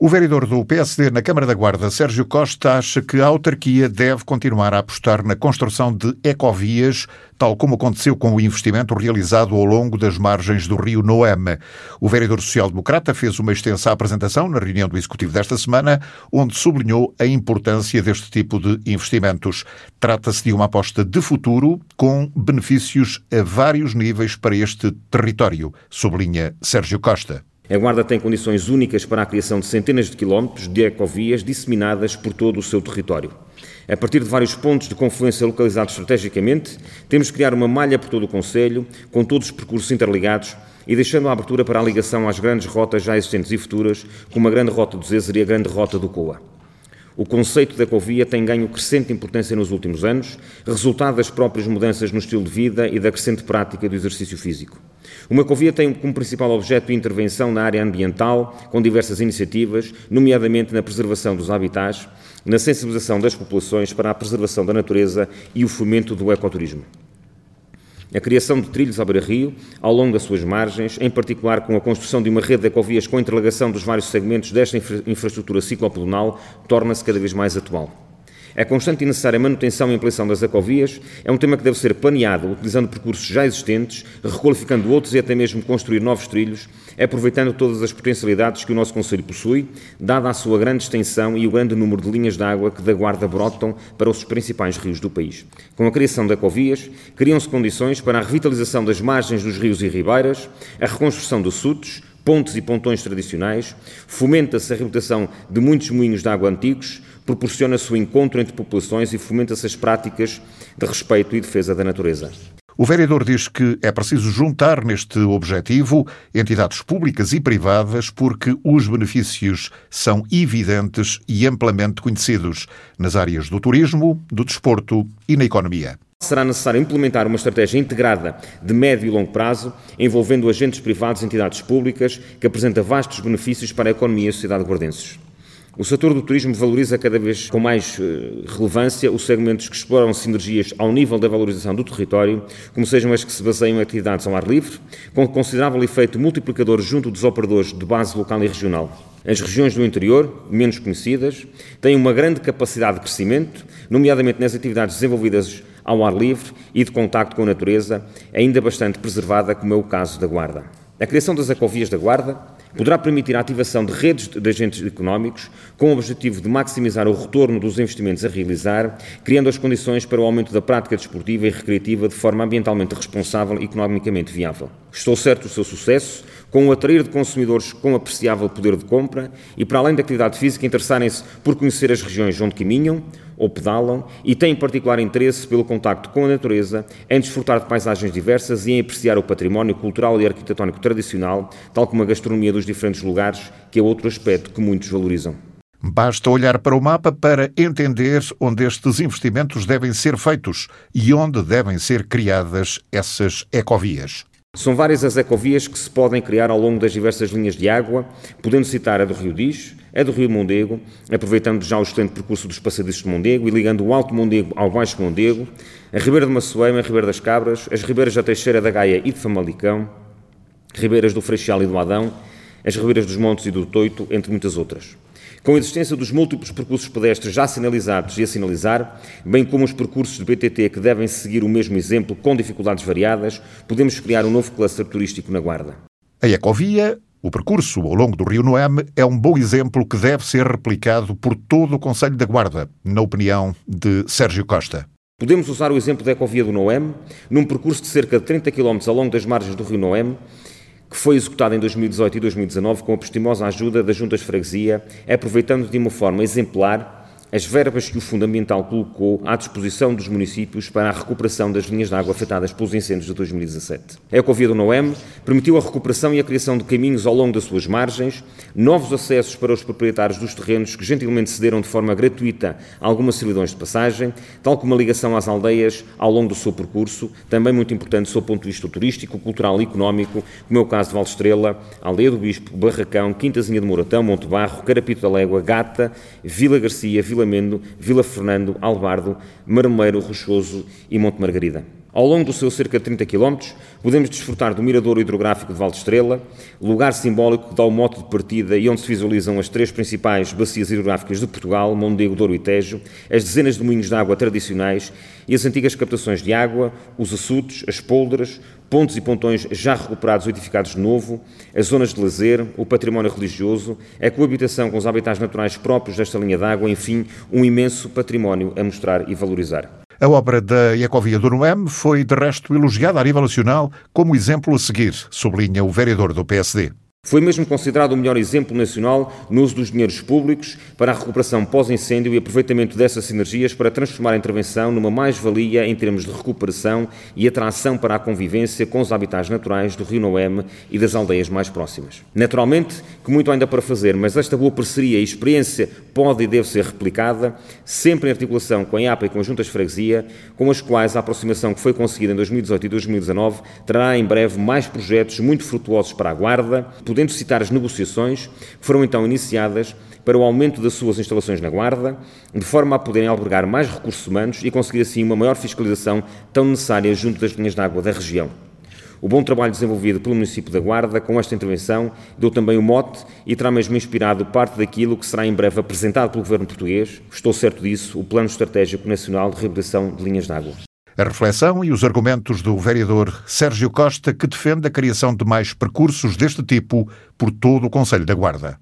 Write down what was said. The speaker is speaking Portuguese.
O vereador do PSD na Câmara da Guarda, Sérgio Costa, acha que a autarquia deve continuar a apostar na construção de ecovias, tal como aconteceu com o investimento realizado ao longo das margens do rio Noeme. O vereador social-democrata fez uma extensa apresentação na reunião do Executivo desta semana, onde sublinhou a importância deste tipo de investimentos. Trata-se de uma aposta de futuro com benefícios a vários níveis para este território, sublinha Sérgio Costa. A Guarda tem condições únicas para a criação de centenas de quilómetros de ecovias disseminadas por todo o seu território. A partir de vários pontos de confluência localizados estrategicamente, temos de criar uma malha por todo o Conselho, com todos os percursos interligados e deixando a abertura para a ligação às grandes rotas já existentes e futuras, como a Grande Rota do Zezer e a Grande Rota do Coa. O conceito da ecovia tem ganho crescente importância nos últimos anos, resultado das próprias mudanças no estilo de vida e da crescente prática do exercício físico. Uma ecovia tem como principal objeto intervenção na área ambiental, com diversas iniciativas, nomeadamente na preservação dos habitats, na sensibilização das populações para a preservação da natureza e o fomento do ecoturismo. A criação de trilhos à beira-rio, ao longo das suas margens, em particular com a construção de uma rede de ecovias com a interligação dos vários segmentos desta infra infraestrutura ciclopedonal, torna-se cada vez mais atual. A constante e necessária manutenção e ampliação das ecovias é um tema que deve ser planeado, utilizando percursos já existentes, requalificando outros e até mesmo construir novos trilhos, aproveitando todas as potencialidades que o nosso Conselho possui, dada a sua grande extensão e o grande número de linhas de água que da Guarda brotam para os principais rios do país. Com a criação de ecovias, criam-se condições para a revitalização das margens dos rios e ribeiras, a reconstrução dos SUTs, pontes e pontões tradicionais, fomenta-se a reabilitação de muitos moinhos de água antigos, proporciona-se o encontro entre populações e fomenta-se as práticas de respeito e defesa da natureza. O vereador diz que é preciso juntar neste objetivo entidades públicas e privadas porque os benefícios são evidentes e amplamente conhecidos nas áreas do turismo, do desporto e na economia. Será necessário implementar uma estratégia integrada de médio e longo prazo, envolvendo agentes privados e entidades públicas, que apresenta vastos benefícios para a economia e a sociedade guardenses. O setor do turismo valoriza cada vez com mais uh, relevância os segmentos que exploram sinergias ao nível da valorização do território, como sejam as que se baseiam em atividades ao ar livre, com considerável efeito multiplicador junto dos operadores de base local e regional. As regiões do interior, menos conhecidas, têm uma grande capacidade de crescimento, nomeadamente nas atividades desenvolvidas ao ar livre e de contacto com a natureza, ainda bastante preservada, como é o caso da Guarda. A criação das ecovias da Guarda poderá permitir a ativação de redes de agentes económicos com o objetivo de maximizar o retorno dos investimentos a realizar, criando as condições para o aumento da prática desportiva e recreativa de forma ambientalmente responsável e economicamente viável. Estou certo do seu sucesso, com o atrair de consumidores com apreciável poder de compra e, para além da atividade física, interessarem-se por conhecer as regiões onde caminham ou pedalam e têm particular interesse pelo contacto com a natureza, em desfrutar de paisagens diversas e em apreciar o património cultural e arquitetónico tradicional, tal como a gastronomia dos diferentes lugares, que é outro aspecto que muitos valorizam. Basta olhar para o mapa para entender onde estes investimentos devem ser feitos e onde devem ser criadas essas ecovias. São várias as ecovias que se podem criar ao longo das diversas linhas de água, podendo citar a do Rio Diz, a do Rio Mondego, aproveitando já o excelente percurso dos passadiços de Mondego e ligando o Alto Mondego ao Baixo Mondego, a Ribeira de Maçoeima, a Ribeira das Cabras, as Ribeiras da Teixeira da Gaia e de Famalicão, Ribeiras do Freixal e do Adão, as Ribeiras dos Montes e do Toito, entre muitas outras. Com a existência dos múltiplos percursos pedestres já sinalizados e a sinalizar, bem como os percursos de BTT que devem seguir o mesmo exemplo com dificuldades variadas, podemos criar um novo cluster turístico na Guarda. A Ecovia, o percurso ao longo do Rio Noeme, é um bom exemplo que deve ser replicado por todo o Conselho da Guarda, na opinião de Sérgio Costa. Podemos usar o exemplo da Ecovia do Noeme, num percurso de cerca de 30 km ao longo das margens do Rio Noeme, que foi executado em 2018 e 2019 com a prestimosa ajuda das juntas de freguesia, aproveitando de uma forma exemplar as verbas que o Fundamental colocou à disposição dos municípios para a recuperação das linhas de água afetadas pelos incêndios de 2017. A Ecovia do Noem permitiu a recuperação e a criação de caminhos ao longo das suas margens, novos acessos para os proprietários dos terrenos que gentilmente cederam de forma gratuita algumas servidões de passagem, tal como a ligação às aldeias ao longo do seu percurso, também muito importante do seu ponto de vista turístico, cultural e económico, como é o caso de Valdestrela, Aldeia do Bispo, Barracão, Quintazinha de Moratão, Monte Barro, Carapito da Légua, Gata, Vila Garcia, Vila Vila Mendo, Vila Fernando, Albardo, Marmeiro, Rochoso e Monte Margarida. Ao longo do seu cerca de 30 km, podemos desfrutar do Miradouro Hidrográfico de Val de Estrela, lugar simbólico que dá o mote de partida e onde se visualizam as três principais bacias hidrográficas de Portugal, Mondego, Douro e Tejo, as dezenas de moinhos de água tradicionais e as antigas captações de água, os açudes, as pôlderas, pontos e pontões já recuperados ou edificados de novo, as zonas de lazer, o património religioso, a coabitação com os habitats naturais próprios desta linha d'água, enfim, um imenso património a mostrar e valorizar. A obra da Ecovia do Noem foi, de resto, elogiada a nível nacional como exemplo a seguir, sublinha o vereador do PSD. Foi mesmo considerado o melhor exemplo nacional no uso dos dinheiros públicos para a recuperação pós-incêndio e aproveitamento dessas sinergias para transformar a intervenção numa mais-valia em termos de recuperação e atração para a convivência com os habitats naturais do Rio Noeme e das aldeias mais próximas. Naturalmente, que muito ainda para fazer, mas esta boa parceria e experiência pode e deve ser replicada, sempre em articulação com a IAPA e com as juntas de freguesia, com as quais a aproximação que foi conseguida em 2018 e 2019 trará em breve mais projetos muito frutuosos para a Guarda, podendo citar as negociações que foram então iniciadas para o aumento das suas instalações na Guarda, de forma a poderem albergar mais recursos humanos e conseguir assim uma maior fiscalização tão necessária junto das linhas de água da região. O bom trabalho desenvolvido pelo município da Guarda com esta intervenção deu também o mote e terá mesmo inspirado parte daquilo que será em breve apresentado pelo governo português, estou certo disso, o Plano Estratégico Nacional de Reabilitação de Linhas de Água. A reflexão e os argumentos do vereador Sérgio Costa, que defende a criação de mais percursos deste tipo por todo o Conselho da Guarda.